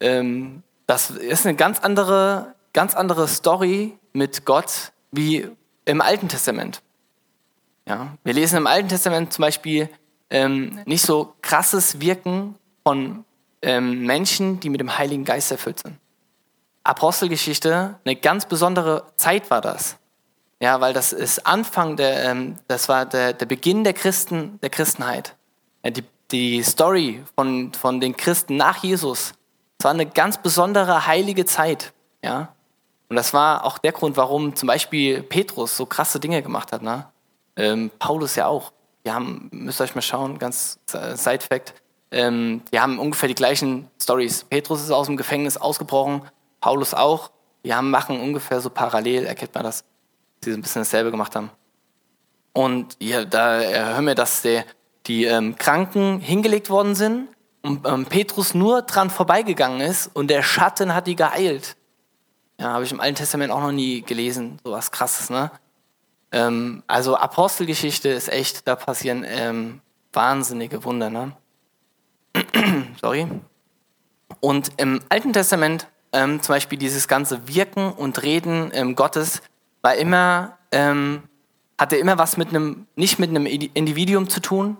Ähm, das ist eine ganz andere, ganz andere Story mit Gott, wie im Alten Testament. Ja, wir lesen im Alten Testament zum Beispiel ähm, nicht so krasses Wirken von ähm, Menschen, die mit dem Heiligen Geist erfüllt sind. Apostelgeschichte, eine ganz besondere Zeit war das. Ja, weil das ist Anfang der, ähm, das war der, der Beginn der Christen, der Christenheit. Ja, die, die Story von, von den Christen nach Jesus, das war eine ganz besondere heilige Zeit. Ja, und das war auch der Grund, warum zum Beispiel Petrus so krasse Dinge gemacht hat. Ne? Ähm, Paulus ja auch. Wir haben, müsst ihr euch mal schauen, ganz Side-Fact. Ähm, wir haben ungefähr die gleichen Stories. Petrus ist aus dem Gefängnis ausgebrochen, Paulus auch. Wir haben, machen ungefähr so parallel, erkennt man das, sie so ein bisschen dasselbe gemacht haben. Und ja, da hören wir, dass der, die ähm, Kranken hingelegt worden sind und ähm, Petrus nur dran vorbeigegangen ist und der Schatten hat die geheilt. Ja, habe ich im Alten Testament auch noch nie gelesen. So was krasses, ne? Ähm, also Apostelgeschichte ist echt, da passieren ähm, wahnsinnige Wunder, ne? [CLEARS THROAT] Sorry. Und im Alten Testament ähm, zum Beispiel dieses ganze Wirken und Reden ähm, Gottes war immer, ähm, hatte immer was mit einem, nicht mit einem Individuum zu tun,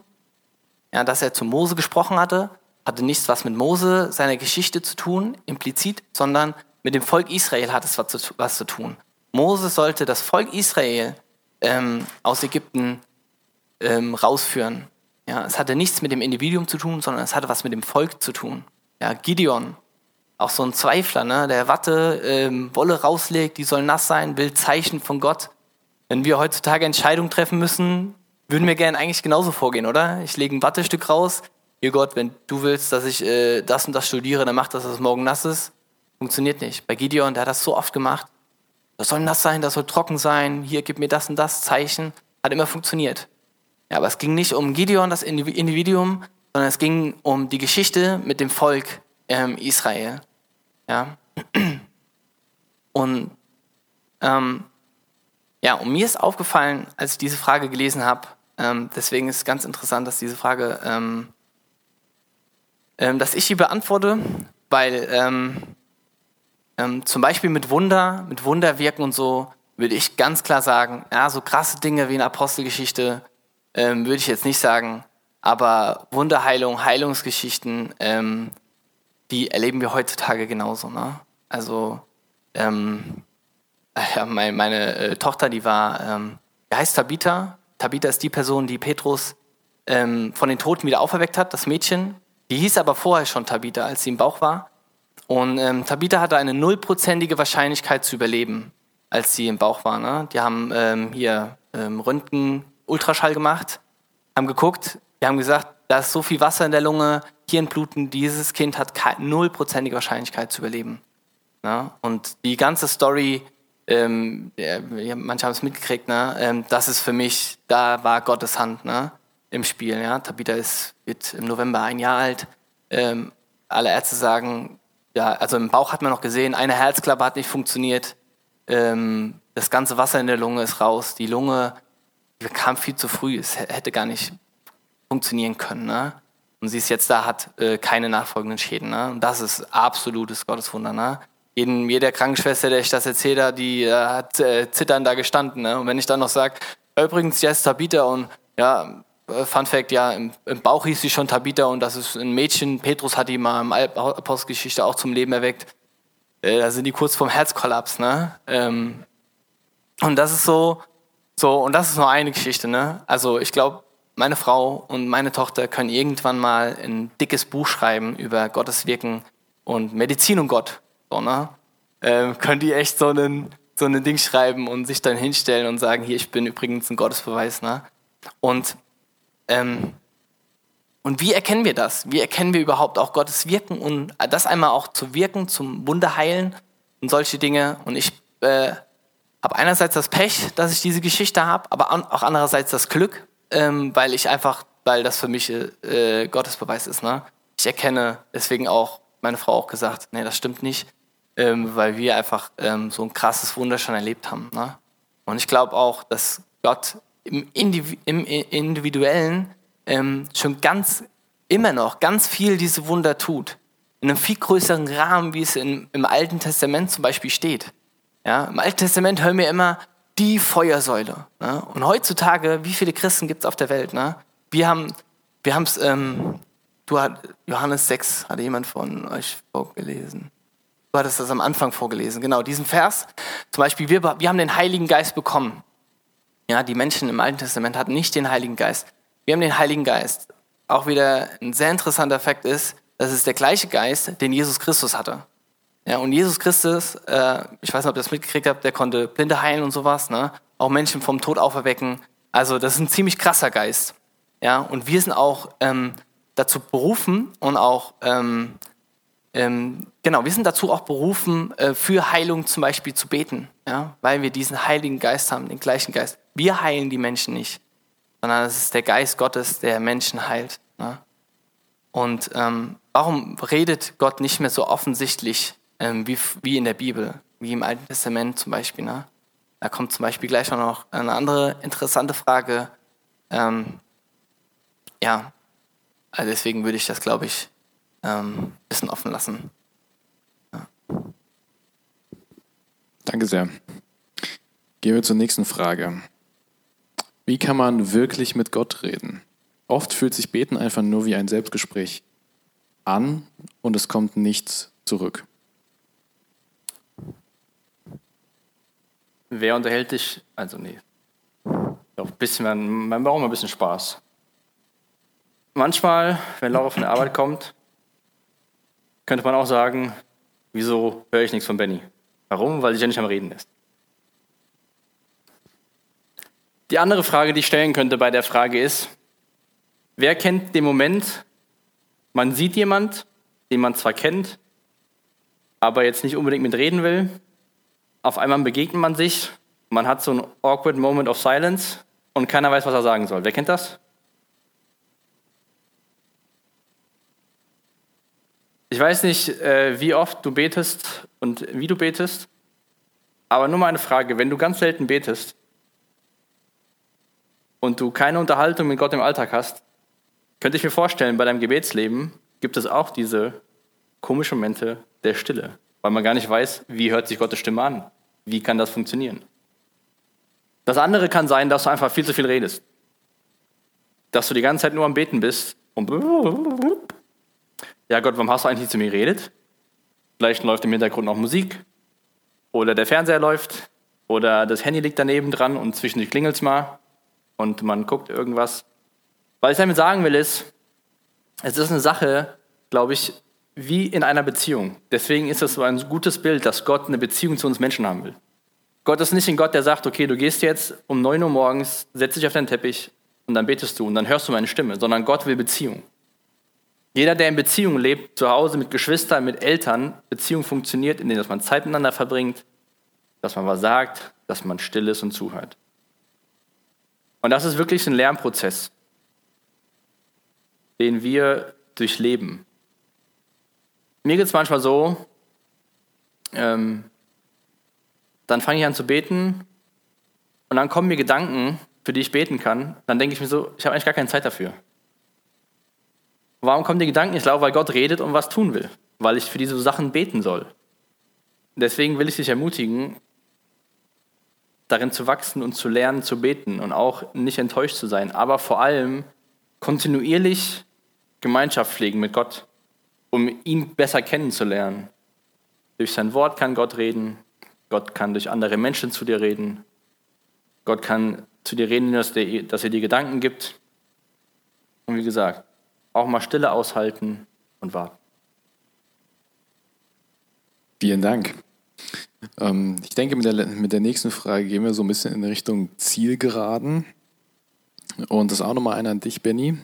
ja, dass er zu Mose gesprochen hatte, hatte nichts was mit Mose, seiner Geschichte zu tun, implizit, sondern mit dem Volk Israel hat es was zu, was zu tun. Mose sollte das Volk Israel ähm, aus Ägypten ähm, rausführen. Ja, es hatte nichts mit dem Individuum zu tun, sondern es hatte was mit dem Volk zu tun. Ja, Gideon, auch so ein Zweifler, ne, der Watte, ähm, Wolle rauslegt, die soll nass sein, will Zeichen von Gott. Wenn wir heutzutage Entscheidungen treffen müssen, würden wir gerne eigentlich genauso vorgehen, oder? Ich lege ein Wattestück raus. Hier Gott, wenn du willst, dass ich äh, das und das studiere, dann mach das, dass es morgen nass ist. Funktioniert nicht. Bei Gideon, der hat das so oft gemacht. Das soll nass sein, das soll trocken sein. Hier, gib mir das und das Zeichen. Hat immer funktioniert. Ja, aber es ging nicht um Gideon, das Individuum, sondern es ging um die Geschichte mit dem Volk ähm, Israel. Ja. Und ähm, ja, und mir ist aufgefallen, als ich diese Frage gelesen habe, ähm, deswegen ist es ganz interessant, dass diese Frage, ähm, ähm, dass ich sie beantworte, weil ähm, ähm, zum Beispiel mit Wunder, mit Wunderwirken und so, würde ich ganz klar sagen, ja, so krasse Dinge wie in Apostelgeschichte ähm, würde ich jetzt nicht sagen, aber Wunderheilung, Heilungsgeschichten, die erleben wir heutzutage genauso. Ne? Also ähm, [LAUGHS] ja, meine, meine äh, Tochter, die war, ähm, die heißt Tabitha. Tabitha ist die Person, die Petrus ähm, von den Toten wieder auferweckt hat, das Mädchen. Die hieß aber vorher schon Tabitha, als sie im Bauch war. Und ähm, Tabitha hatte eine nullprozentige Wahrscheinlichkeit zu überleben, als sie im Bauch war. Ne? Die haben ähm, hier ähm, Röntgen, Ultraschall gemacht, haben geguckt, die haben gesagt, da ist so viel Wasser in der Lunge, Hirnbluten, dieses Kind hat nullprozentige Wahrscheinlichkeit zu überleben. Ne? Und die ganze Story ähm, ja, manche haben es mitgekriegt, ne? Ähm, das ist für mich, da war Gottes Hand ne? im Spiel. Ja? Tabitha ist, wird im November ein Jahr alt. Ähm, alle Ärzte sagen, ja, also im Bauch hat man noch gesehen, eine Herzklappe hat nicht funktioniert. Ähm, das ganze Wasser in der Lunge ist raus. Die Lunge die kam viel zu früh. Es hätte gar nicht funktionieren können. Ne? Und sie ist jetzt da, hat äh, keine nachfolgenden Schäden. Ne? Und das ist absolutes Gotteswunder. Ne? jeden, jeder Krankenschwester, der ich das erzähle, die äh, hat äh, zittern da gestanden. Ne? Und wenn ich dann noch sage, übrigens, ja, ist Tabitha und ja, Fun Fact, ja, im, im, Bauch hieß sie schon Tabitha und das ist ein Mädchen, Petrus hat die mal im Apostelgeschichte auch zum Leben erweckt. Äh, da sind die kurz vorm Herzkollaps, ne? Ähm, und das ist so, so, und das ist nur eine Geschichte, ne? Also ich glaube, meine Frau und meine Tochter können irgendwann mal ein dickes Buch schreiben über Gottes Wirken und Medizin und Gott. So, ne? ähm, können die echt so ein so ein Ding schreiben und sich dann hinstellen und sagen, hier, ich bin übrigens ein Gottesbeweis. Ne? Und, ähm, und wie erkennen wir das? Wie erkennen wir überhaupt auch Gottes Wirken und das einmal auch zu wirken, zum Wunderheilen und solche Dinge? Und ich äh, habe einerseits das Pech, dass ich diese Geschichte habe, aber auch andererseits das Glück, ähm, weil ich einfach, weil das für mich äh, Gottesbeweis ist. Ne? Ich erkenne deswegen auch, meine Frau auch gesagt, nee, das stimmt nicht ähm, weil wir einfach ähm, so ein krasses Wunder schon erlebt haben. Ne? Und ich glaube auch, dass Gott im, Indiv im Individuellen ähm, schon ganz, immer noch ganz viel diese Wunder tut. In einem viel größeren Rahmen, wie es in, im Alten Testament zum Beispiel steht. Ja? Im Alten Testament hören wir immer die Feuersäule. Ne? Und heutzutage, wie viele Christen gibt es auf der Welt? Ne? Wir haben wir es, ähm, du hat, Johannes 6, hat jemand von euch vorgelesen. Du hattest das am Anfang vorgelesen, genau, diesen Vers. Zum Beispiel, wir, wir haben den Heiligen Geist bekommen. Ja, die Menschen im Alten Testament hatten nicht den Heiligen Geist. Wir haben den Heiligen Geist. Auch wieder ein sehr interessanter Fakt ist, dass es der gleiche Geist, den Jesus Christus hatte. Ja, und Jesus Christus, äh, ich weiß nicht, ob ihr das mitgekriegt habt, der konnte Blinde heilen und sowas, ne? auch Menschen vom Tod auferwecken. Also das ist ein ziemlich krasser Geist. Ja, und wir sind auch ähm, dazu berufen und auch ähm, ähm, genau, wir sind dazu auch berufen, äh, für Heilung zum Beispiel zu beten, ja, weil wir diesen Heiligen Geist haben, den gleichen Geist. Wir heilen die Menschen nicht, sondern es ist der Geist Gottes, der Menschen heilt. Ja. Und ähm, warum redet Gott nicht mehr so offensichtlich ähm, wie, wie in der Bibel, wie im Alten Testament zum Beispiel? Ne? Da kommt zum Beispiel gleich noch eine andere interessante Frage. Ähm, ja, also deswegen würde ich das, glaube ich, ähm, ein bisschen offen lassen. Danke sehr. Gehen wir zur nächsten Frage. Wie kann man wirklich mit Gott reden? Oft fühlt sich Beten einfach nur wie ein Selbstgespräch an und es kommt nichts zurück. Wer unterhält dich? Also nee. Doch, ein bisschen, man, braucht mal ein bisschen Spaß. Manchmal, wenn Laura von der Arbeit kommt, könnte man auch sagen, wieso höre ich nichts von Benny? Warum? Weil sich ja nicht am Reden ist. Die andere Frage, die ich stellen könnte bei der Frage ist, wer kennt den Moment, man sieht jemand, den man zwar kennt, aber jetzt nicht unbedingt mit reden will, auf einmal begegnet man sich, man hat so einen awkward Moment of Silence und keiner weiß, was er sagen soll. Wer kennt das? Ich weiß nicht, äh, wie oft du betest und wie du betest, aber nur mal eine Frage, wenn du ganz selten betest und du keine Unterhaltung mit Gott im Alltag hast, könnte ich mir vorstellen, bei deinem Gebetsleben gibt es auch diese komischen Momente der Stille, weil man gar nicht weiß, wie hört sich Gottes Stimme an, wie kann das funktionieren. Das andere kann sein, dass du einfach viel zu viel redest, dass du die ganze Zeit nur am Beten bist und ja Gott, warum hast du eigentlich zu mir geredet? Vielleicht läuft im Hintergrund noch Musik oder der Fernseher läuft oder das Handy liegt daneben dran und zwischendurch klingelt es mal und man guckt irgendwas. Was ich damit sagen will ist, es ist eine Sache, glaube ich, wie in einer Beziehung. Deswegen ist es so ein gutes Bild, dass Gott eine Beziehung zu uns Menschen haben will. Gott ist nicht ein Gott, der sagt, okay, du gehst jetzt um 9 Uhr morgens, setzt dich auf deinen Teppich und dann betest du und dann hörst du meine Stimme, sondern Gott will Beziehung. Jeder, der in Beziehung lebt, zu Hause mit Geschwistern, mit Eltern, Beziehung funktioniert, indem man Zeit miteinander verbringt, dass man was sagt, dass man still ist und zuhört. Und das ist wirklich ein Lernprozess, den wir durchleben. Mir geht es manchmal so, ähm, dann fange ich an zu beten und dann kommen mir Gedanken, für die ich beten kann. Dann denke ich mir so, ich habe eigentlich gar keine Zeit dafür. Warum kommen die Gedanken? Ich glaube, weil Gott redet und was tun will, weil ich für diese Sachen beten soll. Deswegen will ich dich ermutigen, darin zu wachsen und zu lernen, zu beten und auch nicht enttäuscht zu sein, aber vor allem kontinuierlich Gemeinschaft pflegen mit Gott, um ihn besser kennenzulernen. Durch sein Wort kann Gott reden, Gott kann durch andere Menschen zu dir reden, Gott kann zu dir reden, dass er dir Gedanken gibt. Und wie gesagt, auch mal Stille aushalten und warten. Vielen Dank. Ähm, ich denke, mit der, mit der nächsten Frage gehen wir so ein bisschen in Richtung Zielgeraden. Und das ist auch nochmal einer an dich, Benny.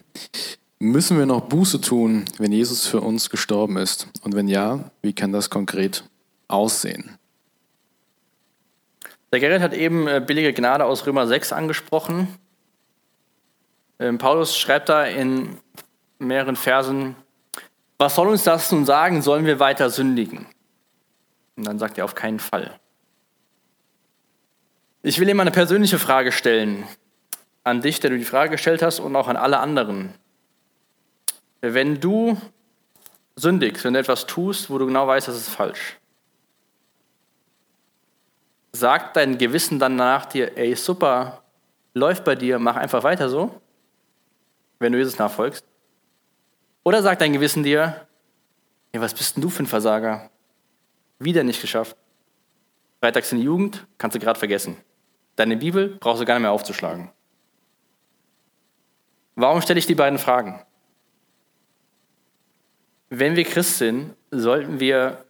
Müssen wir noch Buße tun, wenn Jesus für uns gestorben ist? Und wenn ja, wie kann das konkret aussehen? Der Gerrit hat eben äh, billige Gnade aus Römer 6 angesprochen. Ähm, Paulus schreibt da in mehreren Versen, was soll uns das nun sagen, sollen wir weiter sündigen? Und dann sagt er auf keinen Fall. Ich will ihm eine persönliche Frage stellen, an dich, der du die Frage gestellt hast, und auch an alle anderen. Wenn du sündigst, wenn du etwas tust, wo du genau weißt, das ist falsch, sagt dein Gewissen dann nach dir, ey, super, läuft bei dir, mach einfach weiter so, wenn du Jesus nachfolgst? Oder sagt dein Gewissen dir, ja, was bist denn du für ein Versager? Wieder nicht geschafft. Freitags in die Jugend kannst du gerade vergessen. Deine Bibel brauchst du gar nicht mehr aufzuschlagen. Warum stelle ich die beiden Fragen? Wenn wir Christ sind, sollten wir,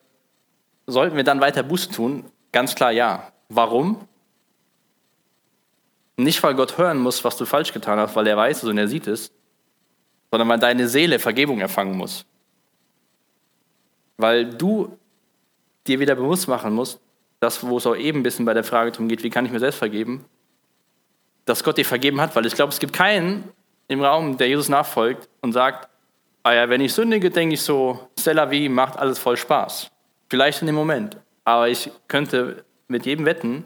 sollten wir dann weiter Buße tun? Ganz klar ja. Warum? Nicht, weil Gott hören muss, was du falsch getan hast, weil er weiß es und er sieht es, sondern weil deine Seele Vergebung erfangen muss. Weil du dir wieder bewusst machen musst, das, wo es auch eben ein bisschen bei der Frage darum geht, wie kann ich mir selbst vergeben, dass Gott dir vergeben hat, weil ich glaube, es gibt keinen im Raum, der Jesus nachfolgt und sagt, ah ja, wenn ich sündige, denke ich so, Stella wie macht alles voll Spaß. Vielleicht in dem Moment, aber ich könnte mit jedem wetten,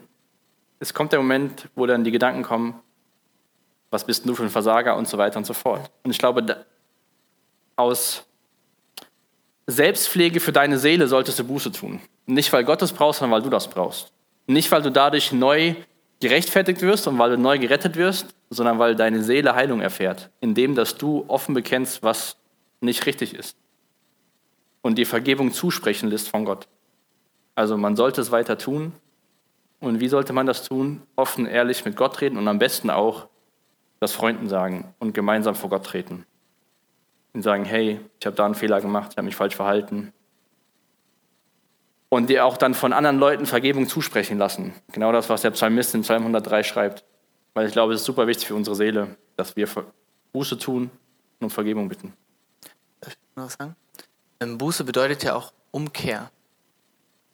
es kommt der Moment, wo dann die Gedanken kommen, was bist du für ein Versager und so weiter und so fort. Und ich glaube, aus Selbstpflege für deine Seele solltest du Buße tun. Nicht, weil Gott es braucht, sondern weil du das brauchst. Nicht, weil du dadurch neu gerechtfertigt wirst und weil du neu gerettet wirst, sondern weil deine Seele Heilung erfährt, indem dass du offen bekennst, was nicht richtig ist und die Vergebung zusprechen lässt von Gott. Also man sollte es weiter tun. Und wie sollte man das tun? Offen, ehrlich mit Gott reden und am besten auch das Freunden sagen und gemeinsam vor Gott treten. Und sagen, hey, ich habe da einen Fehler gemacht, ich habe mich falsch verhalten. Und dir auch dann von anderen Leuten Vergebung zusprechen lassen. Genau das, was der Psalmist in Psalm 103 schreibt. Weil ich glaube, es ist super wichtig für unsere Seele, dass wir Buße tun und um Vergebung bitten. Darf ich noch was sagen? Ähm, Buße bedeutet ja auch Umkehr.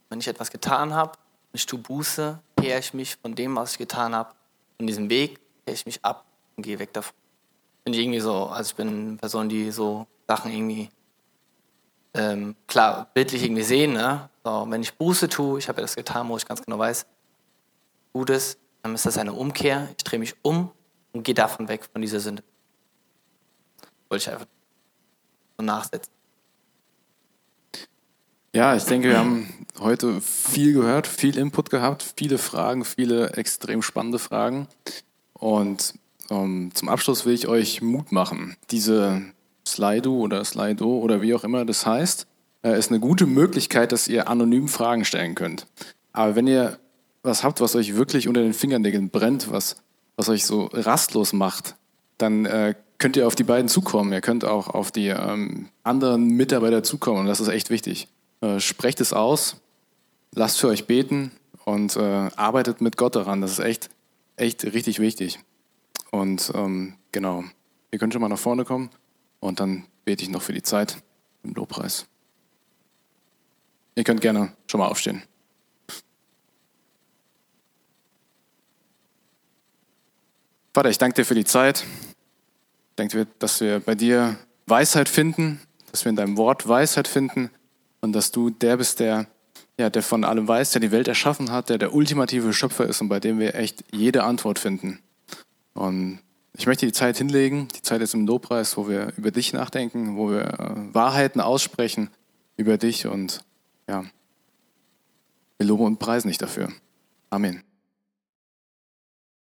Wenn ich etwas getan habe, ich tue Buße, kehre ich mich von dem, was ich getan habe, von diesem Weg, kehre ich mich ab und gehe weg davon. Bin ich irgendwie so, also ich bin eine Person, die so Sachen irgendwie ähm, klar bildlich irgendwie sehen. Ne? So, wenn ich Buße tue, ich habe ja das getan, wo ich ganz genau weiß, Gutes, dann ist das eine Umkehr. Ich drehe mich um und gehe davon weg, von dieser Sünde. Wollte ich einfach so nachsetzen. Ja, ich denke, wir haben heute viel gehört, viel Input gehabt, viele Fragen, viele extrem spannende Fragen. Und um, ähm, zum Abschluss will ich euch Mut machen. Diese Slido oder Slido oder wie auch immer das heißt, äh, ist eine gute Möglichkeit, dass ihr anonym Fragen stellen könnt. Aber wenn ihr was habt, was euch wirklich unter den Fingernägeln brennt, was, was euch so rastlos macht, dann äh, könnt ihr auf die beiden zukommen. Ihr könnt auch auf die ähm, anderen Mitarbeiter zukommen und das ist echt wichtig. Äh, sprecht es aus, lasst für euch beten und äh, arbeitet mit Gott daran. Das ist echt, echt richtig wichtig. Und ähm, genau, ihr könnt schon mal nach vorne kommen und dann bete ich noch für die Zeit im Lobpreis. Ihr könnt gerne schon mal aufstehen. Vater, ich danke dir für die Zeit. Ich danke dir, dass wir bei dir Weisheit finden, dass wir in deinem Wort Weisheit finden und dass du der bist, der, ja, der von allem weiß, der die Welt erschaffen hat, der der ultimative Schöpfer ist und bei dem wir echt jede Antwort finden. Und ich möchte die Zeit hinlegen, die Zeit ist im Lobpreis, wo wir über dich nachdenken, wo wir äh, Wahrheiten aussprechen über dich und ja, wir loben und preisen dich dafür. Amen.